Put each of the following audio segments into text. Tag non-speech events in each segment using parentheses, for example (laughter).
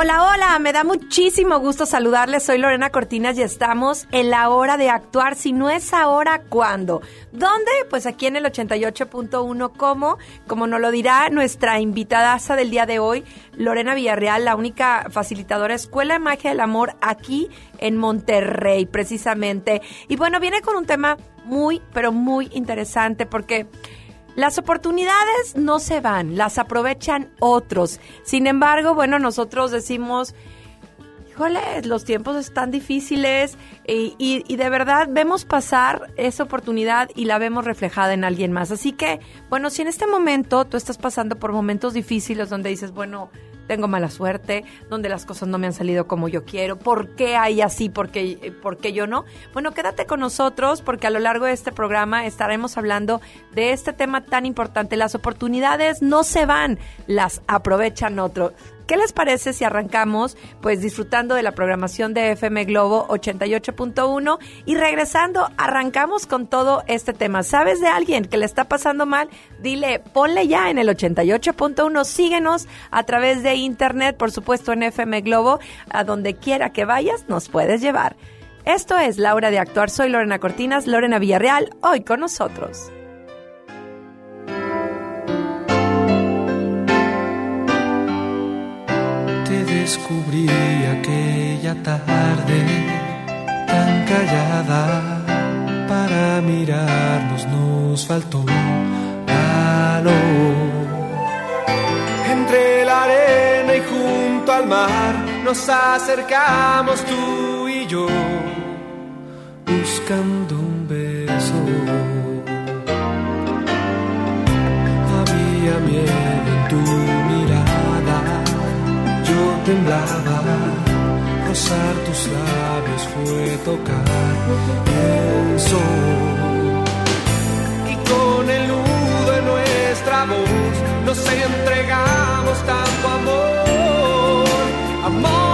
Hola, hola, me da muchísimo gusto saludarles. Soy Lorena Cortinas y estamos en la hora de actuar. Si no es ahora, ¿cuándo? ¿Dónde? Pues aquí en el 88.1. ¿Cómo? Como nos lo dirá nuestra invitada del día de hoy, Lorena Villarreal, la única facilitadora Escuela de Magia del Amor aquí en Monterrey, precisamente. Y bueno, viene con un tema muy, pero muy interesante porque las oportunidades no se van, las aprovechan otros. Sin embargo, bueno, nosotros decimos, híjole, los tiempos están difíciles y, y, de verdad vemos pasar esa oportunidad y la vemos reflejada en alguien más. Así que, bueno, si en este momento tú estás pasando por momentos difíciles donde dices, bueno, tengo mala suerte, donde las cosas no me han salido como yo quiero, ¿por qué hay así? ¿Por qué, por qué yo no? Bueno, quédate con nosotros porque a lo largo de este programa estaremos hablando de este tema tan importante. Las oportunidades no se van, las aprovechan otros. ¿Qué les parece si arrancamos pues disfrutando de la programación de FM Globo 88.1 y regresando arrancamos con todo este tema? ¿Sabes de alguien que le está pasando mal? Dile, ponle ya en el 88.1, síguenos a través de internet, por supuesto en FM Globo, a donde quiera que vayas nos puedes llevar. Esto es Laura de Actuar, soy Lorena Cortinas, Lorena Villarreal, hoy con nosotros. Descubrí aquella tarde tan callada. Para mirarnos nos faltó calor. Entre la arena y junto al mar nos acercamos tú y yo, buscando temblaba. Rozar tus labios fue tocar el sol. Y con el nudo en nuestra voz nos entregamos tanto amor, amor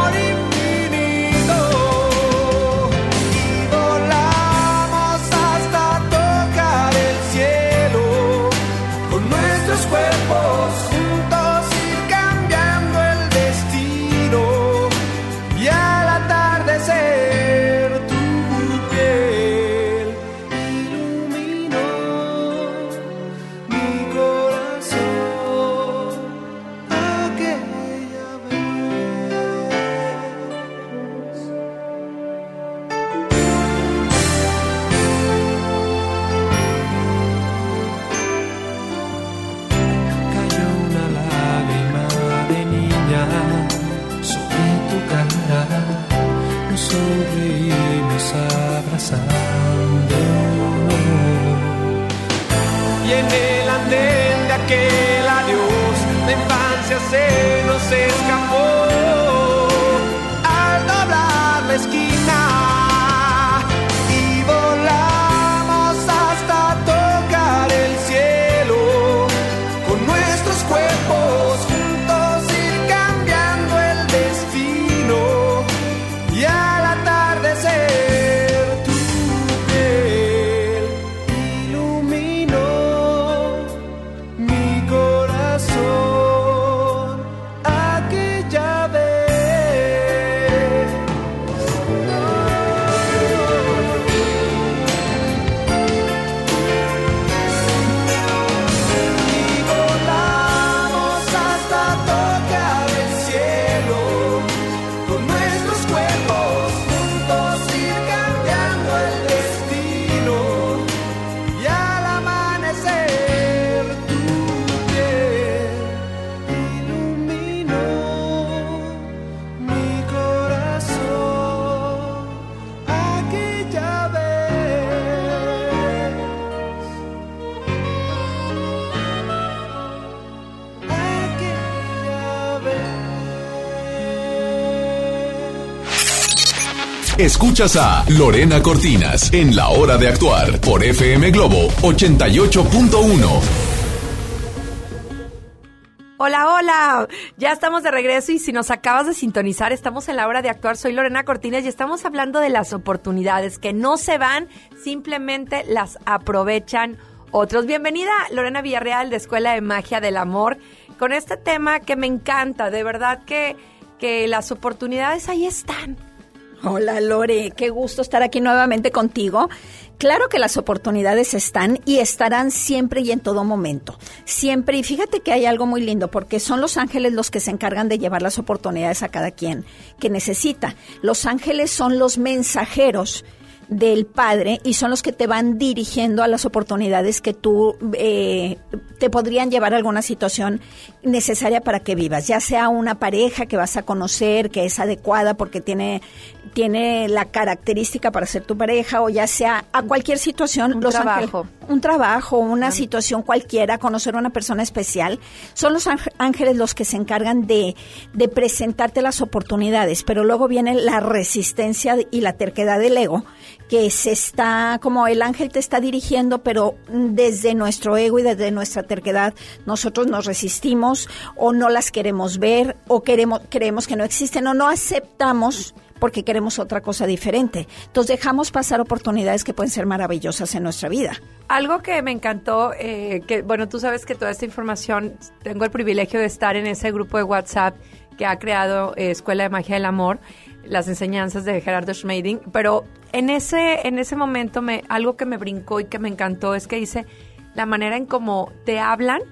say Escuchas a Lorena Cortinas en La Hora de Actuar por FM Globo 88.1. Hola, hola, ya estamos de regreso y si nos acabas de sintonizar, estamos en la hora de actuar. Soy Lorena Cortines y estamos hablando de las oportunidades que no se van, simplemente las aprovechan otros. Bienvenida Lorena Villarreal de Escuela de Magia del Amor con este tema que me encanta, de verdad que, que las oportunidades ahí están. Hola Lore, qué gusto estar aquí nuevamente contigo. Claro que las oportunidades están y estarán siempre y en todo momento. Siempre. Y fíjate que hay algo muy lindo porque son los ángeles los que se encargan de llevar las oportunidades a cada quien que necesita. Los ángeles son los mensajeros del Padre y son los que te van dirigiendo a las oportunidades que tú eh, te podrían llevar a alguna situación necesaria para que vivas, ya sea una pareja que vas a conocer, que es adecuada porque tiene, tiene la característica para ser tu pareja, o ya sea a cualquier situación. Un trabajo. un trabajo, una situación cualquiera, conocer a una persona especial. Son los ángeles los que se encargan de, de presentarte las oportunidades, pero luego viene la resistencia y la terquedad del ego que se está, como el ángel te está dirigiendo, pero desde nuestro ego y desde nuestra terquedad, nosotros nos resistimos o no las queremos ver o queremos, creemos que no existen o no aceptamos porque queremos otra cosa diferente. Entonces dejamos pasar oportunidades que pueden ser maravillosas en nuestra vida. Algo que me encantó, eh, que bueno, tú sabes que toda esta información, tengo el privilegio de estar en ese grupo de WhatsApp que ha creado eh, Escuela de Magia del Amor, las enseñanzas de Gerardo Schmeiding, pero en ese, en ese momento me, algo que me brincó y que me encantó es que dice la manera en cómo te hablan,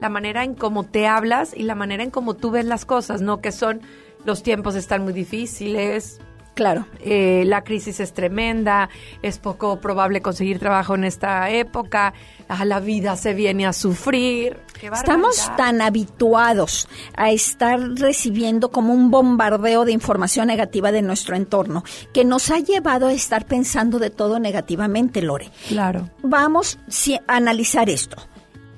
la manera en cómo te hablas y la manera en cómo tú ves las cosas, ¿no? Que son los tiempos están muy difíciles, Claro. Eh, la crisis es tremenda, es poco probable conseguir trabajo en esta época, ah, la vida se viene a sufrir. Estamos tan habituados a estar recibiendo como un bombardeo de información negativa de nuestro entorno que nos ha llevado a estar pensando de todo negativamente, Lore. Claro. Vamos a analizar esto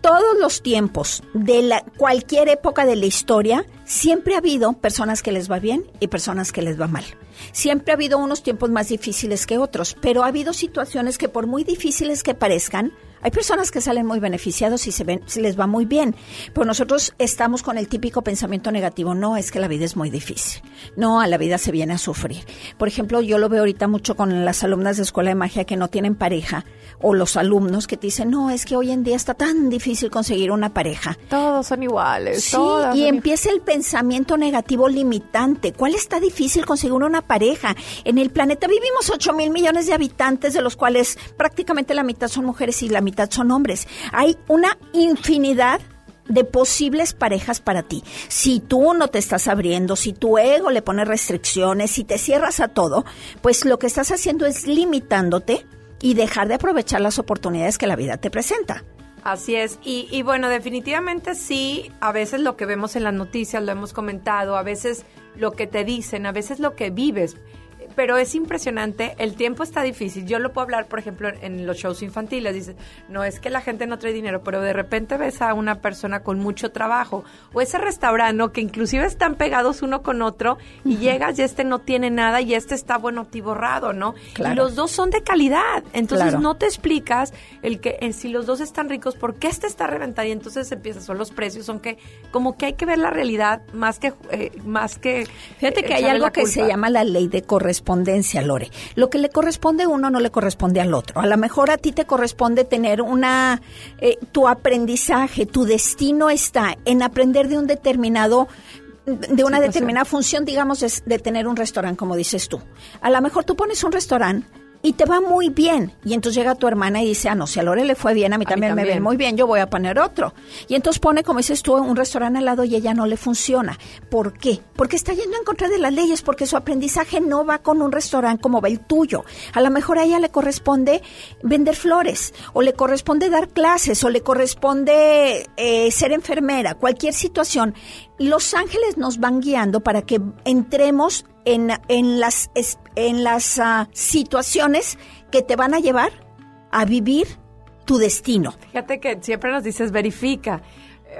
todos los tiempos de la, cualquier época de la historia, siempre ha habido personas que les va bien y personas que les va mal. Siempre ha habido unos tiempos más difíciles que otros, pero ha habido situaciones que por muy difíciles que parezcan, hay personas que salen muy beneficiados y se, ven, se les va muy bien, pero nosotros estamos con el típico pensamiento negativo, no, es que la vida es muy difícil, no, a la vida se viene a sufrir. Por ejemplo, yo lo veo ahorita mucho con las alumnas de Escuela de Magia que no tienen pareja o los alumnos que te dicen, no, es que hoy en día está tan difícil conseguir una pareja. Todos son iguales. Sí, y empieza el pensamiento negativo limitante. ¿Cuál está difícil conseguir una pareja? En el planeta vivimos 8 mil millones de habitantes, de los cuales prácticamente la mitad son mujeres y la mitad son hombres. Hay una infinidad de posibles parejas para ti. Si tú no te estás abriendo, si tu ego le pone restricciones, si te cierras a todo, pues lo que estás haciendo es limitándote y dejar de aprovechar las oportunidades que la vida te presenta. Así es, y, y bueno, definitivamente sí, a veces lo que vemos en las noticias, lo hemos comentado, a veces lo que te dicen, a veces lo que vives pero es impresionante, el tiempo está difícil. Yo lo puedo hablar, por ejemplo, en los shows infantiles. Dice, no es que la gente no trae dinero, pero de repente ves a una persona con mucho trabajo o ese restaurante que inclusive están pegados uno con otro y llegas y este no tiene nada y este está bueno tiborrado, ¿no? Y los dos son de calidad. Entonces no te explicas el que eh, si los dos están ricos, ¿por qué este está reventado? Y entonces empieza, son los precios, son que como que hay que ver la realidad más que eh, más que Fíjate que hay algo que se llama la ley de correspondencia correspondencia, Lore. Lo que le corresponde a uno no le corresponde al otro. A lo mejor a ti te corresponde tener una, eh, tu aprendizaje, tu destino está en aprender de un determinado de una determinada función, digamos, de tener un restaurante, como dices tú. A lo mejor tú pones un restaurante y te va muy bien. Y entonces llega tu hermana y dice, ah, no, si a Lore le fue bien, a mí, también, me ve muy bien, yo voy a poner otro. Y entonces pone, como dices tú, un restaurante al lado y ella no le funciona. ¿Por qué? Porque está yendo en contra de las leyes, porque su aprendizaje no va con un restaurante como va el tuyo. A lo mejor a ella le corresponde vender flores, o le corresponde dar clases, o le corresponde eh, ser enfermera, cualquier situación. Los ángeles nos van guiando para que entremos en, en las, en las ah, situaciones que te van a llevar a vivir tu destino. Fíjate que siempre nos dices verifica.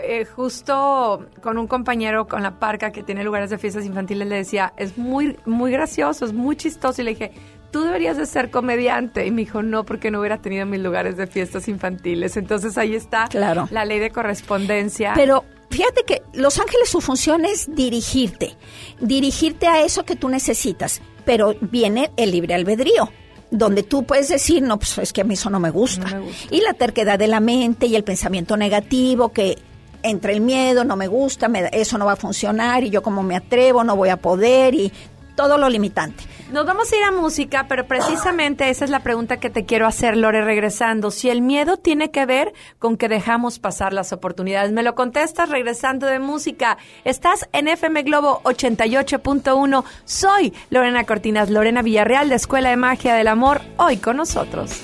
eh, justo con un compañero con la parca que tiene lugares de fiestas infantiles le decía, es muy, muy gracioso, es muy chistoso. Y le dije, tú deberías de ser comediante. Y me dijo, no, porque no hubiera tenido mis lugares de fiestas infantiles. Entonces ahí está Claro. la ley de correspondencia. Pero fíjate que Los Ángeles su función es dirigirte, dirigirte a eso que tú necesitas, pero viene el libre albedrío donde tú puedes decir, no, pues es que a mí eso no me gusta. No me gusta. Y la terquedad de la mente y el pensamiento negativo que entre el miedo, no me gusta, me eso no va a funcionar y yo como me atrevo, no voy a poder y todo lo limitante. Nos vamos a ir a música, pero precisamente esa es la pregunta que te quiero hacer, Lore, regresando. Si el miedo tiene que ver con que dejamos pasar las oportunidades. Me lo contestas regresando de música. Estás en FM Globo 88.1. Soy Lorena Cortinas, Lorena Villarreal de Escuela de Magia del Amor, hoy con nosotros.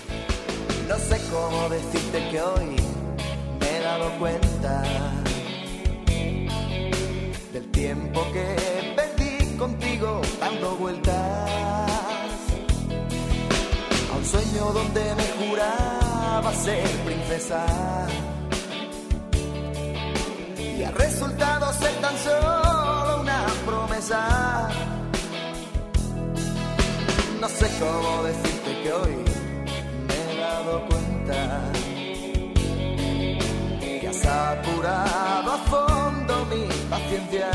No sé cómo decirte que hoy me he dado cuenta del tiempo que donde me juraba ser princesa y ha resultado ser tan solo una promesa. No sé cómo decirte que hoy me he dado cuenta que has apurado a fondo mi paciencia.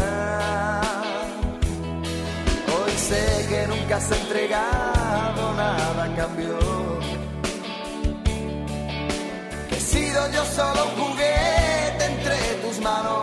Hoy sé que nunca has entregado nada a cambio. Que he sido yo solo un juguete entre tus manos.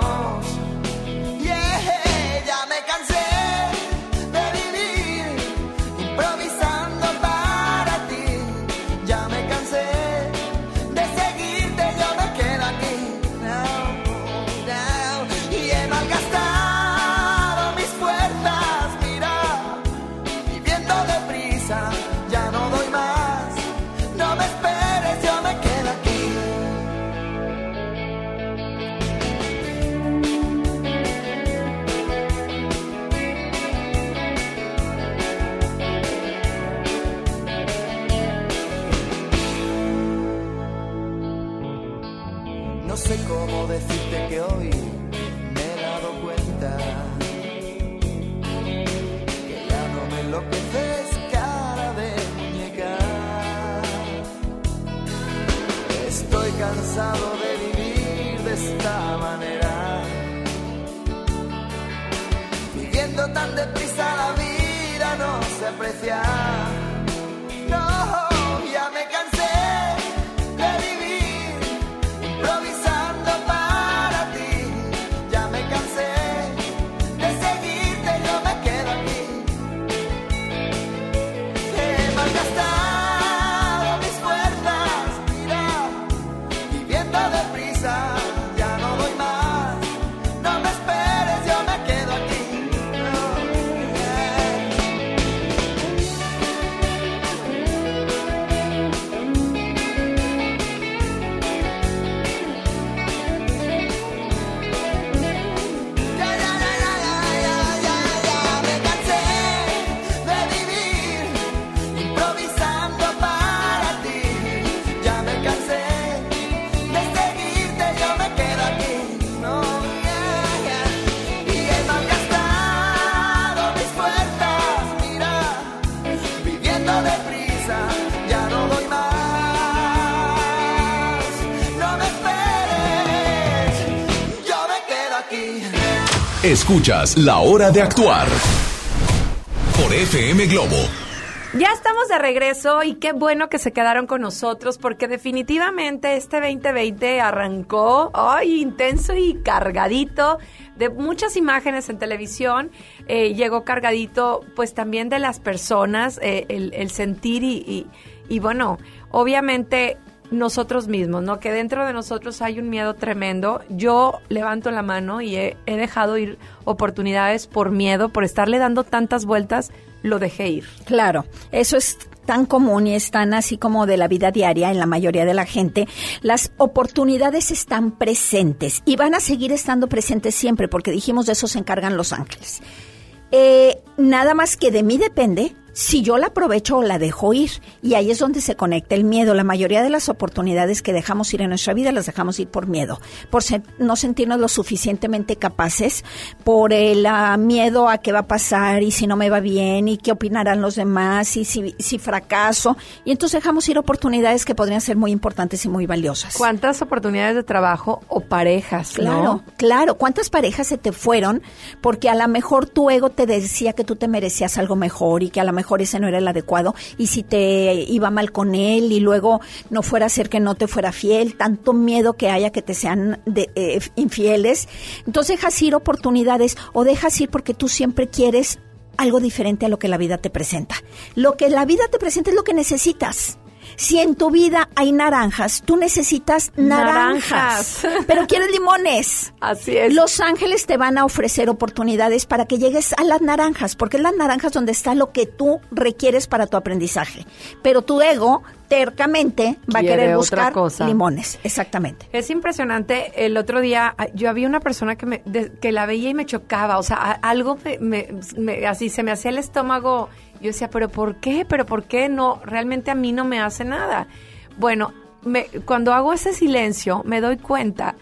Escuchas La Hora de Actuar por FM Globo. Ya estamos de regreso y qué bueno que se quedaron con nosotros porque definitivamente este 2020 arrancó ay, intenso y cargadito de muchas imágenes en televisión. Eh, llegó cargadito pues también de las personas, eh, el, sentir y, y bueno, obviamente nosotros mismos, ¿no? Que dentro de nosotros hay un miedo tremendo. Yo levanto la mano y he, dejado ir oportunidades por miedo, por estarle dando tantas vueltas, lo dejé ir. Claro, eso es tan común y es tan así como de la vida diaria en la mayoría de la gente. Las oportunidades están presentes y van a seguir estando presentes siempre porque dijimos de eso se encargan los ángeles. Eh, nada más que de mí depende si yo la aprovecho o la dejo ir. Y ahí es donde se conecta el miedo. La mayoría de las oportunidades que dejamos ir en nuestra vida las dejamos ir por miedo, por no sentirnos lo suficientemente capaces, por el ah, miedo a qué va a pasar y si no me va bien y qué opinarán los demás y si, si fracaso. Y entonces dejamos ir oportunidades que podrían ser muy importantes y muy valiosas. ¿Cuántas oportunidades de trabajo o parejas? Claro, claro. ¿Cuántas parejas se te fueron porque a lo mejor tu ego te decía que tú te merecías algo mejor y que a lo mejor ese no era el adecuado y si te iba mal con él y luego no fuera a ser que no te fuera fiel, tanto miedo que haya que te sean de, eh, infieles. Entonces dejas ir oportunidades o dejas ir porque tú siempre quieres algo diferente a lo que la vida te presenta. Lo que la vida te presenta es lo que necesitas. Si en tu vida hay naranjas, tú necesitas naranjas, pero quieres limones. (laughs) Así es. Los ángeles te van a ofrecer oportunidades para que llegues a las naranjas, porque es las naranjas donde está lo que tú requieres para tu aprendizaje. Pero tu ego tercamente va a querer buscar limones, exactamente. Es impresionante. El otro día ah, yo había una persona que me que la veía y me chocaba, o sea, algo me, así se me hacía el estómago yo decía, pero ¿por qué? ¿Pero por qué no? Realmente a mí no me hace nada. Bueno, me, cuando hago ese silencio me doy cuenta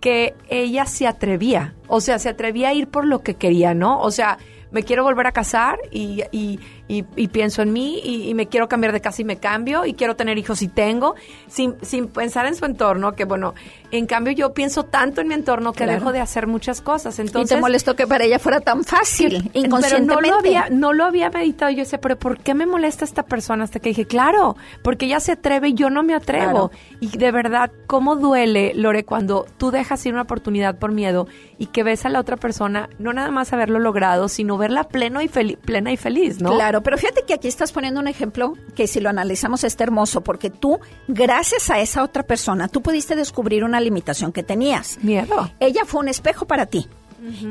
que ella se atrevía, o sea, se atrevía a ir por lo que quería, ¿no? O sea, me quiero volver a casar y, y, y, pienso en mí y, me quiero cambiar de casa y me cambio y quiero tener hijos y tengo, sin, sin pensar en su entorno, que bueno, en cambio yo pienso tanto en mi entorno que dejo de hacer muchas cosas. Entonces, y te molestó que para ella fuera tan fácil, inconscientemente. Pero no lo había, no lo había meditado. Yo decía, pero ¿por qué me molesta esta persona? Hasta que dije, claro, porque ella se atreve y yo no me atrevo. Y de verdad, ¿cómo duele, Lore, cuando tú dejas ir una oportunidad por miedo y que ves a la otra persona no nada más haberlo logrado, sino verla pleno y plena y feliz, ¿no? Claro, pero fíjate que aquí estás poniendo un ejemplo que si lo analizamos está hermoso, porque tú, gracias a esa otra persona, tú pudiste descubrir una limitación que tenías. Miedo. Ella fue un espejo para ti.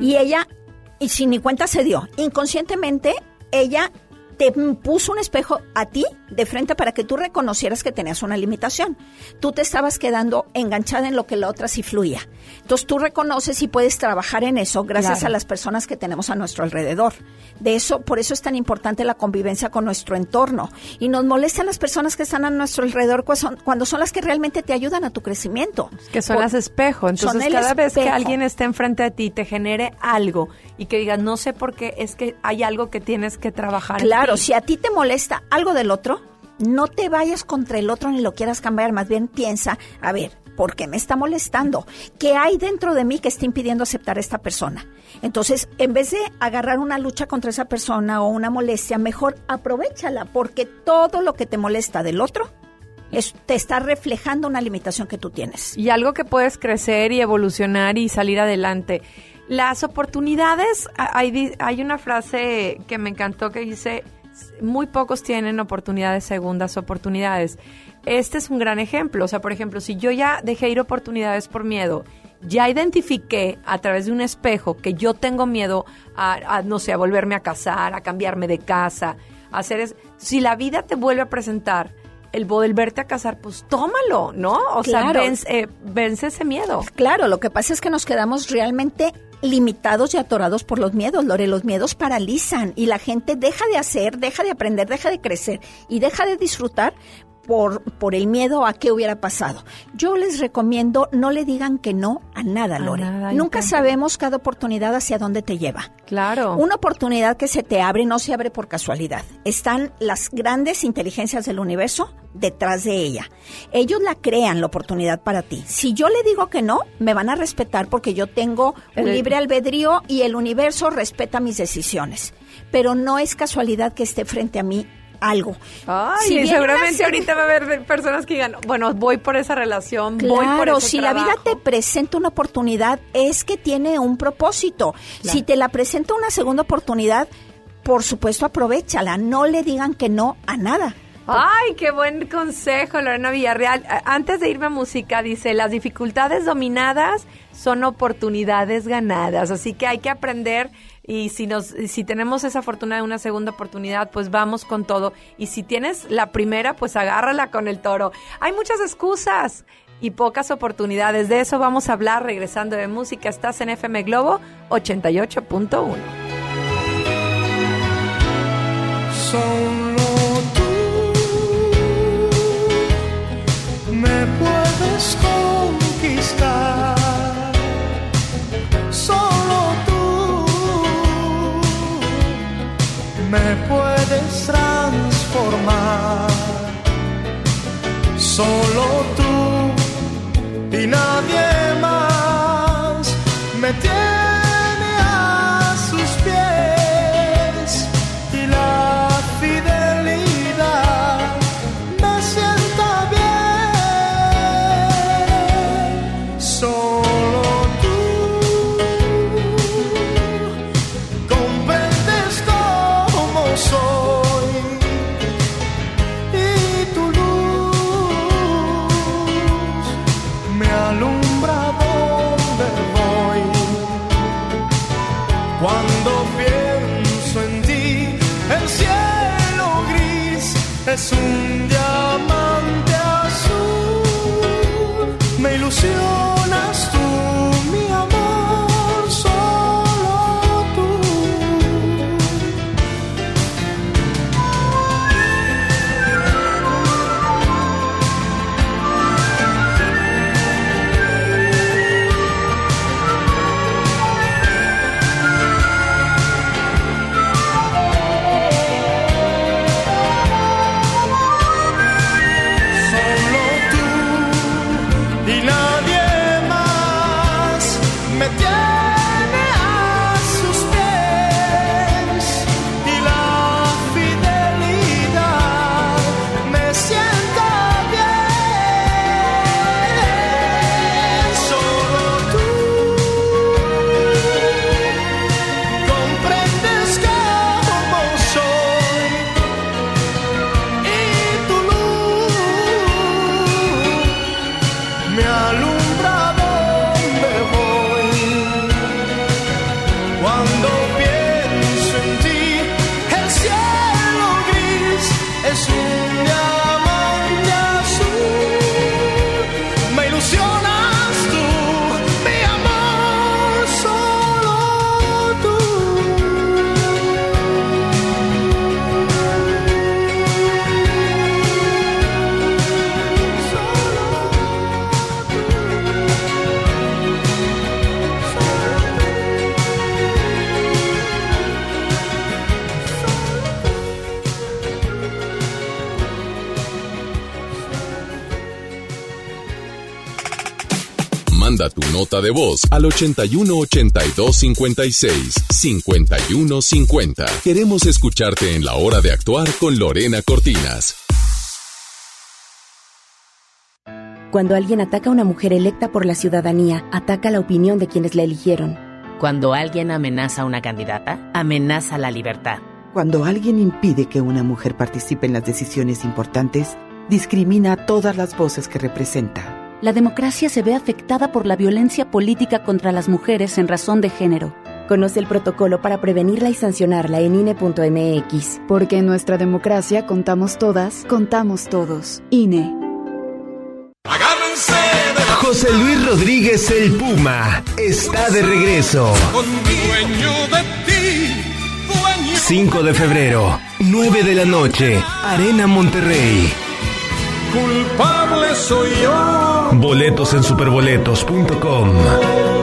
Y ella, y sin ni cuenta se dio, inconscientemente, ella te puso un espejo a ti de frente para que tú reconocieras que tenías una limitación. Tú te estabas quedando enganchada en lo que la otra sí fluía. Entonces tú reconoces y puedes trabajar en eso gracias a las personas que tenemos a nuestro alrededor. De eso, por eso es tan importante la convivencia con nuestro entorno. Y nos molestan las personas que están a nuestro alrededor cuando son las que realmente te ayudan a tu crecimiento. Que son las espejo. Entonces cada vez que alguien esté enfrente de ti te genere algo y que digas, no sé por qué, es que hay algo que tienes que trabajar. Claro, si a ti te molesta algo del otro, no te vayas contra el otro ni lo quieras cambiar, más bien piensa, a ver, ¿por qué me está molestando? ¿Qué hay dentro de mí que está impidiendo aceptar a esta persona? Entonces, en vez de agarrar una lucha contra esa persona o una molestia, mejor aprovechala, porque todo lo que te molesta del otro es, te está reflejando una limitación que tú tienes. Y algo que puedes crecer y evolucionar y salir adelante. Las oportunidades, hay, hay una frase que me encantó que dice, muy pocos tienen oportunidades, segundas oportunidades. Este es un gran ejemplo. O sea, por ejemplo, si yo ya dejé ir oportunidades por miedo, ya identifiqué a través de un espejo que yo tengo miedo a, no sé, a volverme a casar, a cambiarme de casa, a hacer es, si la vida te vuelve a presentar el volverte a casar, pues tómalo, ¿no? O sea, eh, vence ese miedo. Claro, lo que pasa es que nos quedamos realmente limitados y atorados por los miedos, Lore. Los miedos paralizan y la gente deja de hacer, deja de aprender, deja de crecer y deja de disfrutar por, por el miedo a qué hubiera pasado. Yo les recomiendo no le digan que no a nada, Lore. Nunca sabemos cada oportunidad hacia dónde te lleva. Claro. Una oportunidad que se te abre no se abre por casualidad. Están las grandes inteligencias del universo detrás de ella. Ellos la crean la oportunidad para ti. Si yo le digo que no, me van a respetar porque yo tengo un libre albedrío y el universo respeta mis decisiones. Pero no es casualidad que esté frente a mí algo. Ay, seguramente ahorita va a haber personas que digan, bueno, voy por esa relación, voy por ese si la vida te presenta una oportunidad, es que tiene un propósito. Si te la presenta una segunda oportunidad, por supuesto, aprovechala. No le digan que no a nada. Ay, qué buen consejo, Lorena Villarreal. Antes de irme a música, dice, las dificultades dominadas son oportunidades ganadas, así que hay que aprender y si nos si tenemos esa fortuna de una segunda oportunidad, pues vamos con todo y si tienes la primera, pues agárrala con el toro. Hay muchas excusas y pocas oportunidades. De eso vamos a hablar regresando de música. Estás en FM Globo 88.1. Solo tú me puedes conquistar. me puedes transformar. Solo tú y nadie más me tiene de voz al 81 82 56 51 50. Queremos escucharte en la hora de actuar con Lorena Cortinas. Cuando alguien ataca a una mujer electa por la ciudadanía, ataca la opinión de quienes la eligieron. Cuando alguien amenaza a una candidata, amenaza la libertad. Cuando alguien impide que una mujer participe en las decisiones importantes, discrimina a todas las voces que representa. La democracia se ve afectada por la violencia política contra las mujeres en razón de género. Conoce el protocolo para prevenirla y sancionarla en INE.mx. Porque en nuestra democracia contamos todas, contamos todos. INE. José Luis Rodríguez el Puma está de regreso. 5 de febrero, 9 de la noche, Arena Monterrey. Culpable soy yo. Boletos en superboletos.com.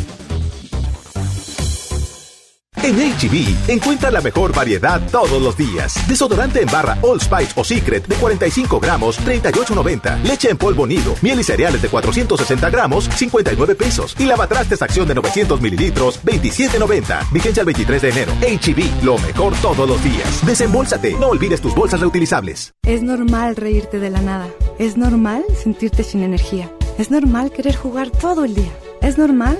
En HB, encuentra la mejor variedad todos los días. Desodorante en barra All Spice o Secret de 45 gramos, 38.90. Leche en polvo nido, miel y cereales de 460 gramos, 59 pesos. Y lavatrastes acción de 900 mililitros, 27.90. Vigencia el 23 de enero. HB, lo mejor todos los días. Desembolsate, no olvides tus bolsas reutilizables. Es normal reírte de la nada. Es normal sentirte sin energía. Es normal querer jugar todo el día. Es normal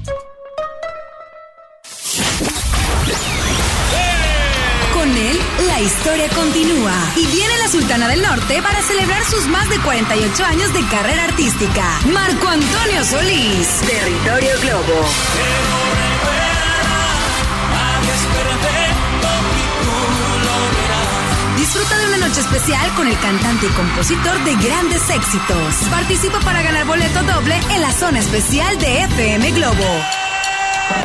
Historia continúa. Y viene la Sultana del Norte para celebrar sus más de 48 años de carrera artística. Marco Antonio Solís. Territorio Globo. Disfruta de una noche especial con el cantante y compositor de grandes éxitos. Participa para ganar boleto doble en la zona especial de FM Globo.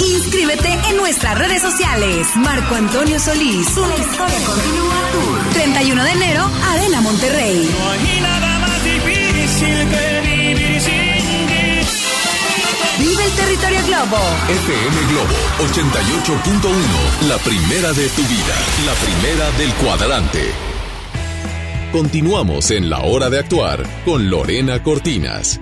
Inscríbete en nuestras redes sociales. Marco Antonio Solís. La historia continúa Tour. 31 de enero, Arena Monterrey. No hay nada más difícil que vivir sin ti. Vive el territorio Globo. FM Globo 88.1, la primera de tu vida, la primera del cuadrante. Continuamos en la hora de actuar con Lorena Cortinas.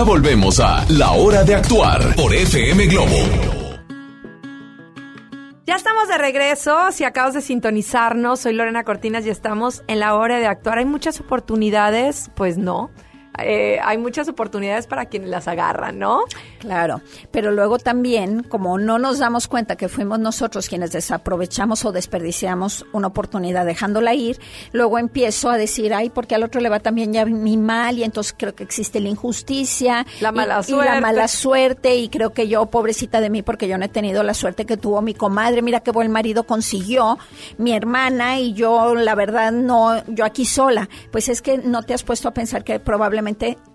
Ya volvemos a La Hora de Actuar por FM Globo. Ya estamos de regreso. Si acabas de sintonizarnos, soy Lorena Cortinas y estamos en la hora de actuar. Hay muchas oportunidades, pues no. Eh, hay muchas oportunidades para quienes las agarran, ¿no? Claro, pero luego también, como no nos damos cuenta que fuimos nosotros quienes desaprovechamos o desperdiciamos una oportunidad dejándola ir, luego empiezo a decir, ay, porque al otro le va también ya mi mal y entonces creo que existe la injusticia, la mala y, suerte, y la mala suerte y creo que yo, pobrecita de mí, porque yo no he tenido la suerte que tuvo mi comadre, mira qué buen marido consiguió, mi hermana y yo, la verdad, no, yo aquí sola. Pues es que no te has puesto a pensar que probablemente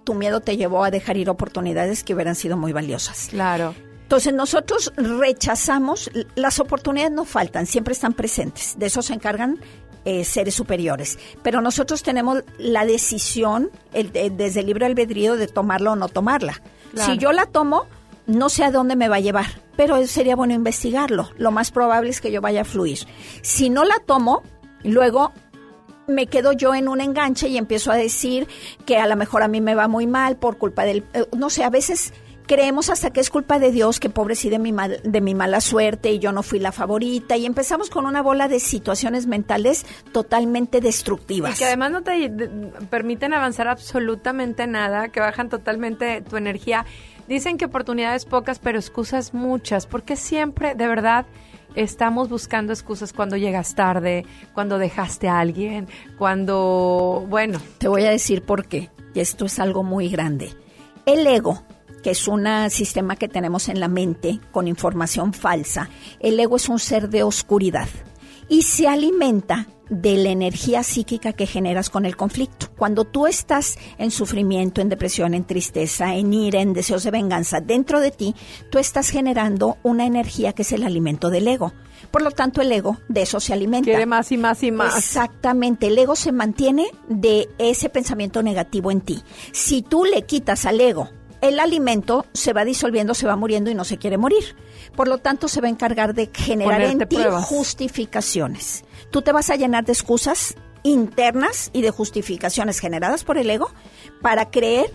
tu miedo te llevó a dejar ir oportunidades que hubieran sido muy valiosas. Claro. Entonces nosotros rechazamos, las oportunidades no faltan, siempre están presentes, de eso se encargan eh, seres superiores, pero nosotros tenemos la decisión el, desde el libre albedrío de tomarla o no tomarla. Claro. Si yo la tomo, no sé a dónde me va a llevar, pero sería bueno investigarlo. Lo más probable es que yo vaya a fluir. Si no la tomo, luego me quedo yo en un enganche y empiezo a decir que a lo mejor a mí me va muy mal por culpa del, eh, no sé, a veces creemos hasta que es culpa de Dios, que pobre sí de mi, mal, de mi mala suerte y yo no fui la favorita y empezamos con una bola de situaciones mentales totalmente destructivas. Que además no te permiten avanzar absolutamente nada, que bajan totalmente tu energía. Dicen que oportunidades pocas, pero excusas muchas, porque siempre, de verdad, estamos buscando excusas cuando llegas tarde, cuando dejaste a alguien, cuando, bueno. Te voy a decir por qué, y esto es algo muy grande. El ego, que es un sistema que tenemos en la mente con información falsa, el ego es un ser de oscuridad y se alimenta de la energía psíquica que generas con el conflicto. Cuando tú estás en sufrimiento, en depresión, en tristeza, en ira, en deseos de venganza, dentro de ti, tú estás generando una energía que es el alimento del ego. Por lo tanto, el ego de eso se alimenta. Quiere más y más y más. Exactamente. El ego se mantiene de ese pensamiento negativo en ti. Si tú le quitas al ego el alimento se va disolviendo, se va muriendo y no se quiere morir. Por lo tanto, se va a encargar de generar Ponerte en ti pruebas. justificaciones. Tú te vas a llenar de excusas internas y de justificaciones generadas por el ego para creer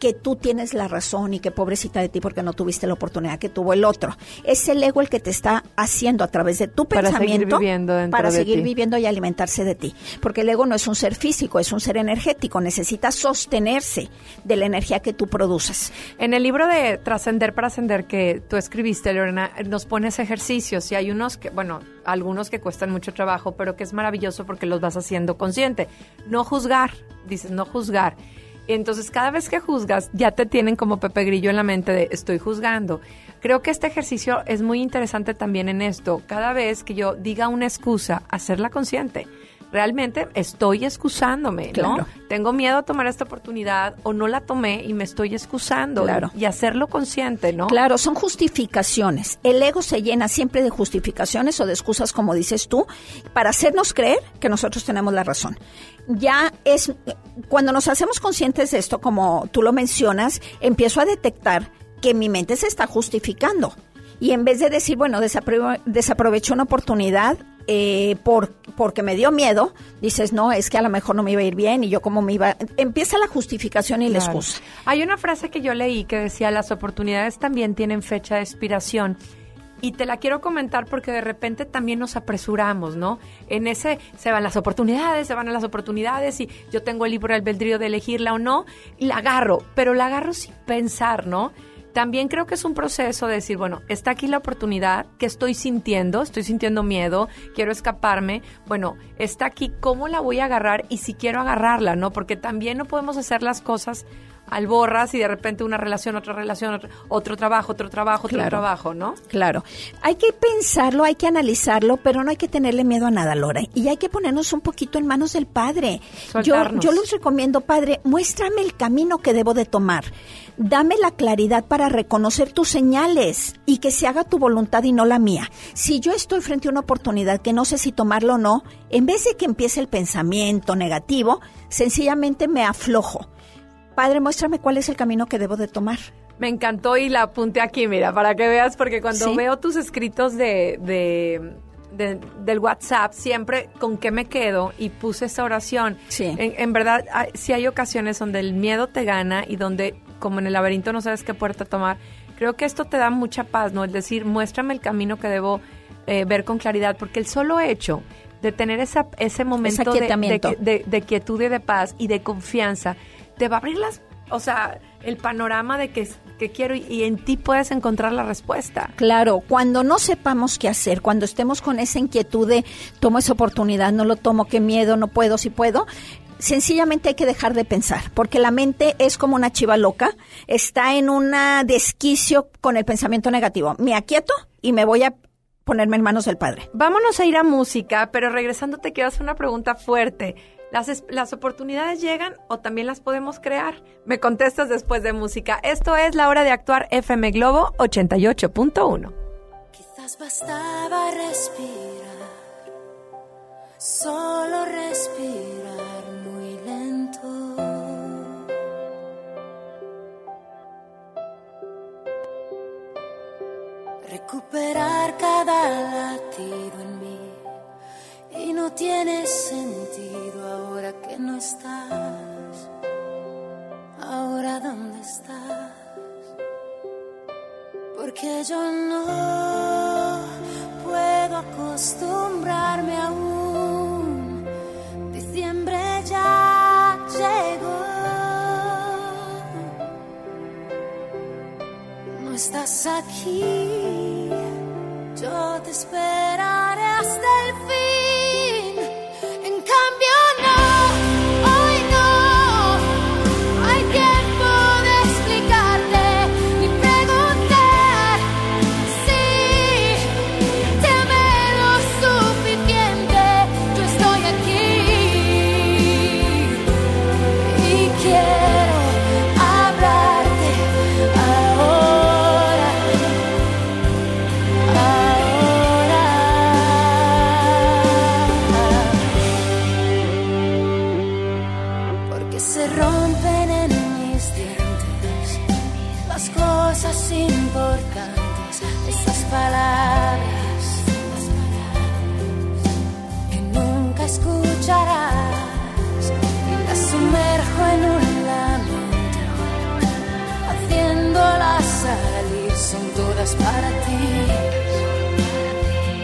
que tú tienes la razón y que pobrecita de ti porque no tuviste la oportunidad que tuvo el otro. Es el ego el que te está haciendo a través de tu Para seguir pensamiento viviendo dentro para de seguir ti. viviendo y alimentarse de ti. Porque el ego no es un ser físico, es un ser energético. Necesita sostenerse de la energía que tú produces. En el libro de Trascender para Ascender que tú escribiste, Lorena, nos pones ejercicios y hay unos que, bueno, algunos que cuestan mucho trabajo, pero que es maravilloso porque los vas haciendo consciente. No juzgar, dices, no juzgar. Entonces, cada vez que juzgas, ya te tienen como Pepe Grillo en la mente de estoy juzgando. Creo que este ejercicio es muy interesante también en esto. Cada vez que yo diga una excusa, hacerla consciente. Realmente estoy excusándome, ¿no? Tengo miedo a tomar esta oportunidad o no la tomé y me estoy excusando. Claro. Y hacerlo consciente, ¿no? Claro, son justificaciones. El ego se llena siempre de justificaciones o de excusas, como dices tú, para hacernos creer que nosotros tenemos la razón. Ya es, cuando nos hacemos conscientes de esto, como tú lo mencionas, empiezo a detectar que mi mente se está justificando. Y en vez de decir, bueno, desapro- desaprovecho una oportunidad eh, por, porque me dio miedo, dices, no, es que a lo mejor no me iba a ir bien y yo como me iba... Empieza la justificación y la excusa. Hay una frase que yo leí que decía, las oportunidades también tienen fecha de expiración. Y te la quiero comentar porque de repente también nos apresuramos, ¿no? En ese se van las oportunidades, se van las oportunidades y yo tengo el libre albedrío de elegirla o no, y la agarro, pero la agarro sin pensar, ¿no? También creo que es un proceso de decir, bueno, está aquí la oportunidad, que estoy sintiendo? Estoy sintiendo miedo, quiero escaparme. Bueno, está aquí, ¿cómo la voy a agarrar? Y si quiero agarrarla, ¿no? Porque también no podemos hacer las cosas al borras y de repente una relación, otra relación, otro, otro trabajo, otro trabajo, otro trabajo, ¿no? Claro. Hay que pensarlo, hay que analizarlo, pero no hay que tenerle miedo a nada, Lora. Y hay que ponernos un poquito en manos del Padre. Yo, yo les recomiendo, Padre, muéstrame el camino que debo de tomar. Dame la claridad para reconocer tus señales y que se haga tu voluntad y no la mía. Si yo estoy frente a una oportunidad que no sé si tomarlo o no, en vez de que empiece el pensamiento negativo, sencillamente me aflojo. Padre, muéstrame cuál es el camino que debo de tomar. Me encantó y la apunté aquí, mira, para que veas, porque cuando Sí. veo tus escritos de, de, de- del WhatsApp, siempre con qué me quedo y puse esa oración. Sí. En, en verdad, hay- sí hay ocasiones donde el miedo te gana y donde como en el laberinto no sabes qué puerta tomar, creo que esto te da mucha paz, ¿no? Es decir, muéstrame el camino que debo eh, ver con claridad, porque el solo hecho de tener esa, ese momento de, aquietamiento. de- de- de quietud y de paz y de confianza, te va a abrir las, o sea, el panorama de que, que quiero y, y en ti puedes encontrar la respuesta. Claro, cuando no sepamos qué hacer, cuando estemos con esa inquietud de tomo esa oportunidad, no lo tomo, qué miedo, no puedo, si puedo, sencillamente hay que dejar de pensar, porque la mente es como una chiva loca, está en una desquicio con el pensamiento negativo. Me aquieto y me voy a ponerme en manos del Padre. Vámonos a ir a música, pero regresando te quiero hacer una pregunta fuerte. ¿Las, ¿Las oportunidades llegan o también las podemos crear? Me contestas después de música. Esto es la hora de actuar FM Globo 88.1. Quizás bastaba respirar, solo respirar muy lento. Recuperar cada latido en no tiene sentido ahora que no estás. Ahora dónde estás porque yo no puedo acostumbrarme aún. Diciembre ya llegó. No estás aquí,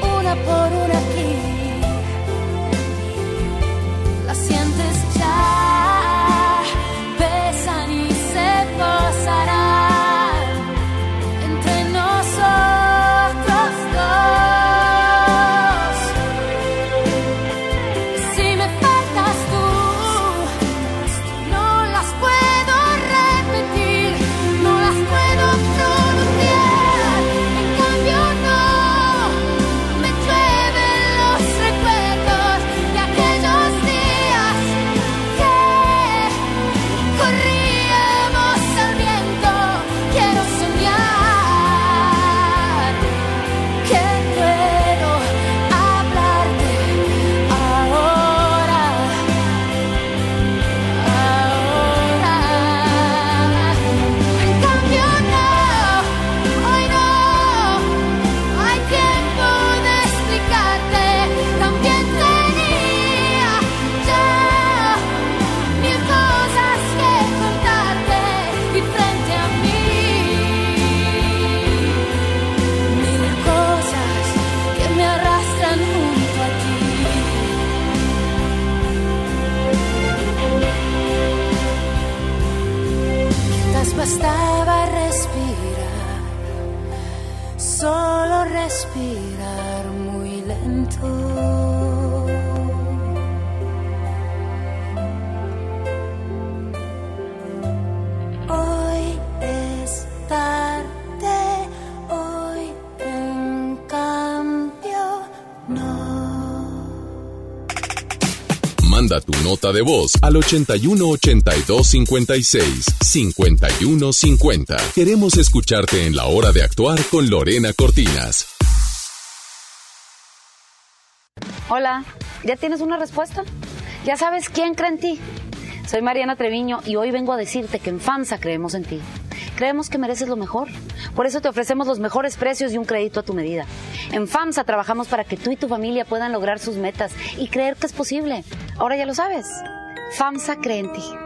una por una aquí. Manda tu nota de voz al 81 82 56 51 50. Queremos escucharte en la hora de actuar con Lorena Cortinas. Hola, ¿ya tienes una respuesta? ¿Ya sabes quién cree en ti? Soy Mariana Treviño y hoy vengo a decirte que en FAMSA creemos en ti. Creemos que mereces lo mejor. Por eso te ofrecemos los mejores precios y un crédito a tu medida. En FAMSA trabajamos para que tú y tu familia puedan lograr sus metas y creer que es posible. Ahora ya lo sabes. FAMSA cree en ti.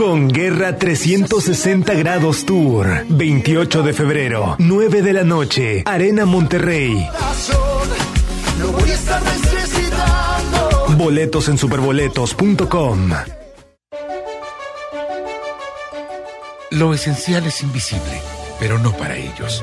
Con Guerra 360 Grados Tour. 28 de febrero, 9 de la noche. Arena Monterrey. Boletos en superboletos.com. Lo esencial es invisible, pero no para ellos.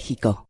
México.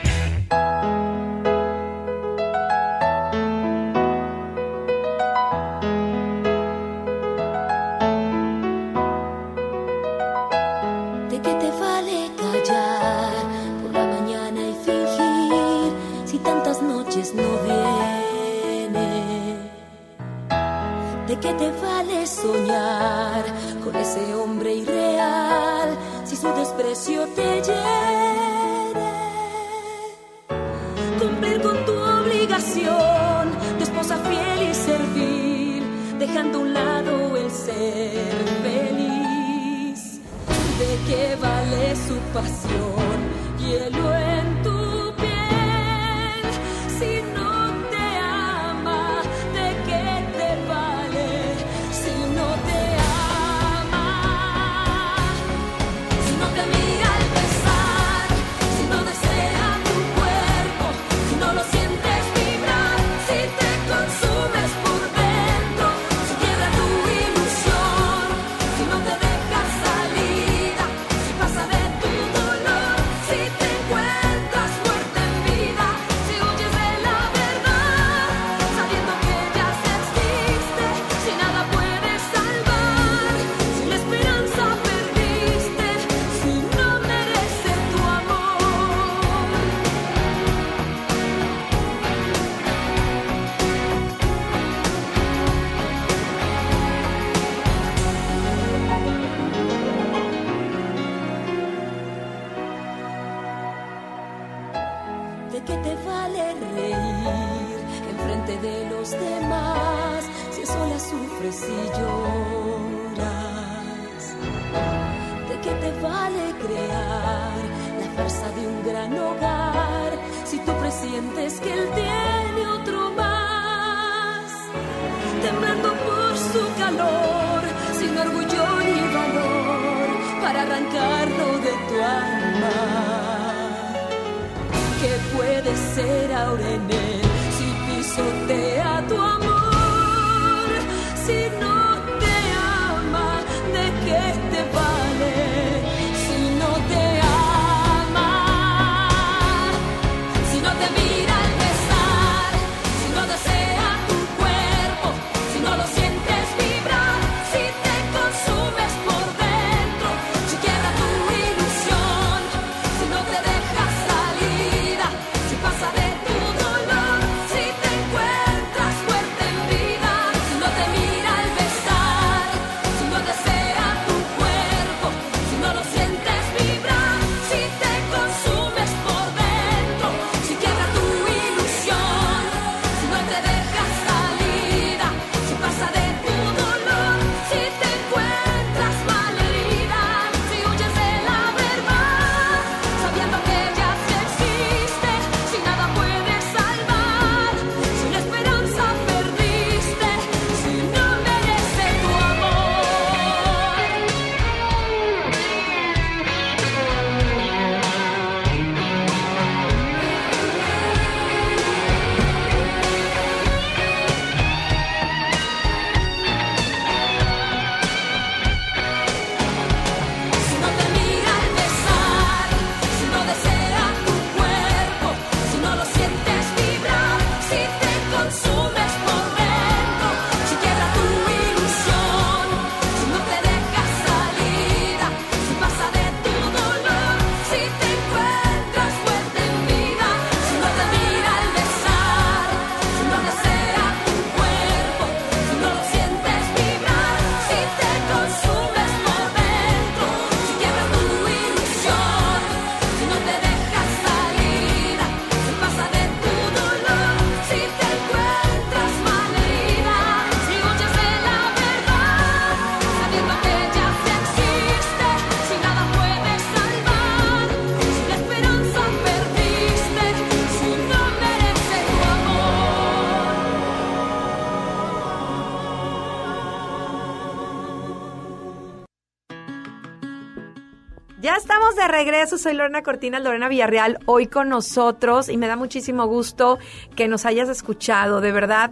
Soy Lorena Cortinas, Lorena Villarreal, hoy con nosotros y me da muchísimo gusto que nos hayas escuchado, de verdad,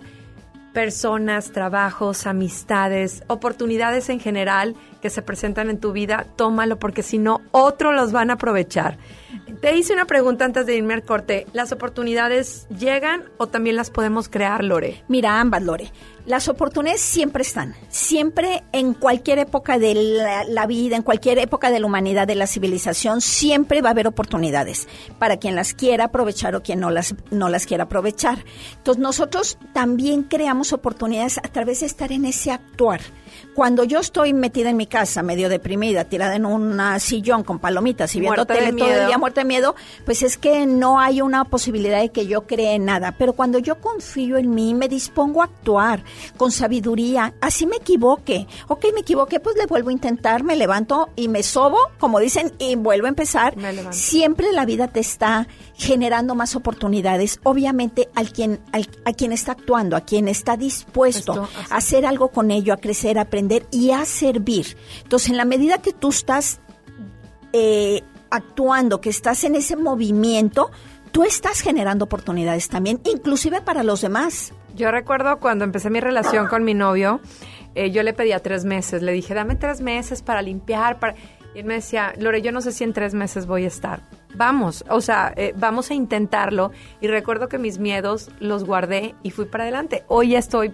personas, trabajos, amistades, oportunidades en general que se presentan en tu vida, tómalo porque si no, otros los van a aprovechar. Te hice una pregunta antes de irme al corte, ¿las oportunidades llegan o también las podemos crear, Lore? Mira, ambas, Lore. Las oportunidades siempre están, siempre en cualquier época de la, la, vida, en cualquier época de la humanidad, de la civilización, siempre va a haber oportunidades para quien las quiera aprovechar o quien no las, no las quiera aprovechar. Entonces nosotros también creamos oportunidades a través de estar en ese actuar. Cuando yo estoy metida en mi casa, medio deprimida, tirada en un sillón con palomitas y viendo tele todo el día, muerta de miedo, pues es que no hay una posibilidad de que yo cree en nada. Pero cuando yo confío en mí, me dispongo a actuar con sabiduría, así me equivoque. Ok, me equivoqué, pues le vuelvo a intentar, me levanto y me sobo, como dicen, y vuelvo a empezar. Siempre la vida te está generando más oportunidades. Obviamente, al quien, al- a quien está actuando, a quien está dispuesto Esto, a hacer algo con ello, a crecer, a aprender y a servir. Entonces, en la medida que tú estás eh, actuando, que estás en ese movimiento, tú estás generando oportunidades también, inclusive para los demás. Yo recuerdo cuando empecé mi relación con mi novio, eh, yo le pedía tres meses. Le dije, dame tres meses para limpiar. Para... Y él me decía, Lore, yo no sé si en tres meses voy a estar. Vamos, o sea, eh, vamos a intentarlo. Y recuerdo que mis miedos los guardé y fui para adelante. Hoy ya estoy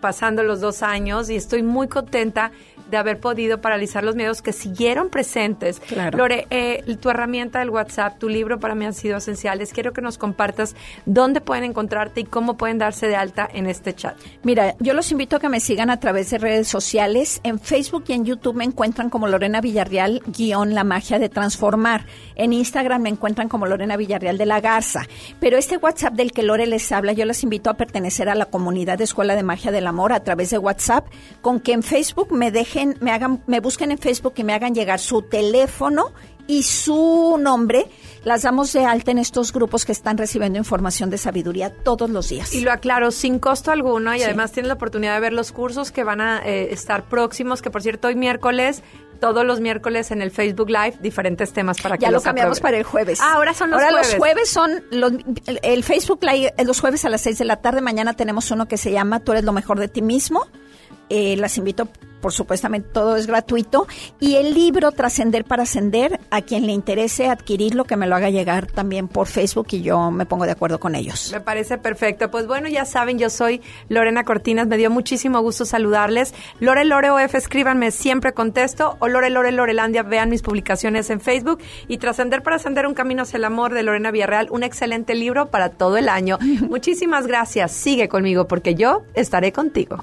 pasando los dos años y estoy muy contenta de haber podido paralizar los miedos que siguieron presentes. Claro. Lore, eh, tu herramienta del WhatsApp, tu libro para mí han sido esenciales. Quiero que nos compartas dónde pueden encontrarte y cómo pueden darse de alta en este chat. Mira, yo los invito a que me sigan a través de redes sociales. En Facebook y en YouTube me encuentran como Lorena Villarreal, guion La Magia de Transformar. En Instagram me encuentran como Lorena Villarreal de la Garza. Pero este WhatsApp del que Lore les habla, yo les invito a pertenecer a la comunidad de Escuela de Magia del Amor a través de WhatsApp, con que en Facebook me dejen, me hagan, me busquen en Facebook y me hagan llegar su teléfono y su nombre. Las damos de alta en estos grupos que están recibiendo información de sabiduría todos los días. Y lo aclaro, sin costo alguno, y Sí. además tienes la oportunidad de ver los cursos que van a eh, estar próximos, que por cierto hoy miércoles, todos los miércoles en el Facebook Live, diferentes temas para que Ya lo los cambiamos aprueben. para el jueves. Ah, ahora son los Ahora jueves. los jueves son los, el, el Facebook Live los jueves a las 6 de la tarde. Mañana tenemos uno que se llama Tú eres lo mejor de ti mismo. Eh, las invito, por supuestamente, todo es gratuito. Y el libro Trascender para Ascender, a quien le interese adquirirlo, que me lo haga llegar también por Facebook y yo me pongo de acuerdo con ellos. Me parece perfecto. Pues bueno, ya saben, yo soy Lorena Cortinas. Me dio muchísimo gusto saludarles. Lore Lore OF, escríbanme, siempre contesto. O Lore Lore Lorelandia, vean mis publicaciones en Facebook. Y Trascender para Ascender, un camino hacia el amor de Lorena Villarreal, un excelente libro para todo el año. (laughs) Muchísimas gracias. Sigue conmigo porque yo estaré contigo.